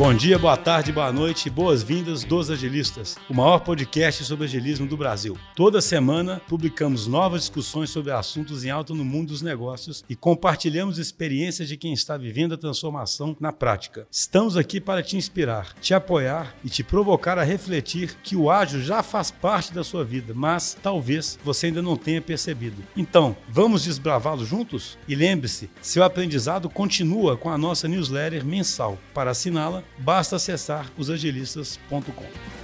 Bom dia, boa tarde, boa noite e boas-vindas dos Agilistas, o maior podcast sobre agilismo do Brasil. Toda semana publicamos novas discussões sobre assuntos em alta no mundo dos negócios e compartilhamos experiências de quem está vivendo a transformação na prática. Estamos aqui para te inspirar, te apoiar e te provocar a refletir que o ágil já faz parte da sua vida, mas talvez você ainda não tenha percebido. Então, vamos desbravá-lo juntos? E lembre-se, seu aprendizado continua com a nossa newsletter mensal. Para assiná-la, basta acessar osagilistas.com.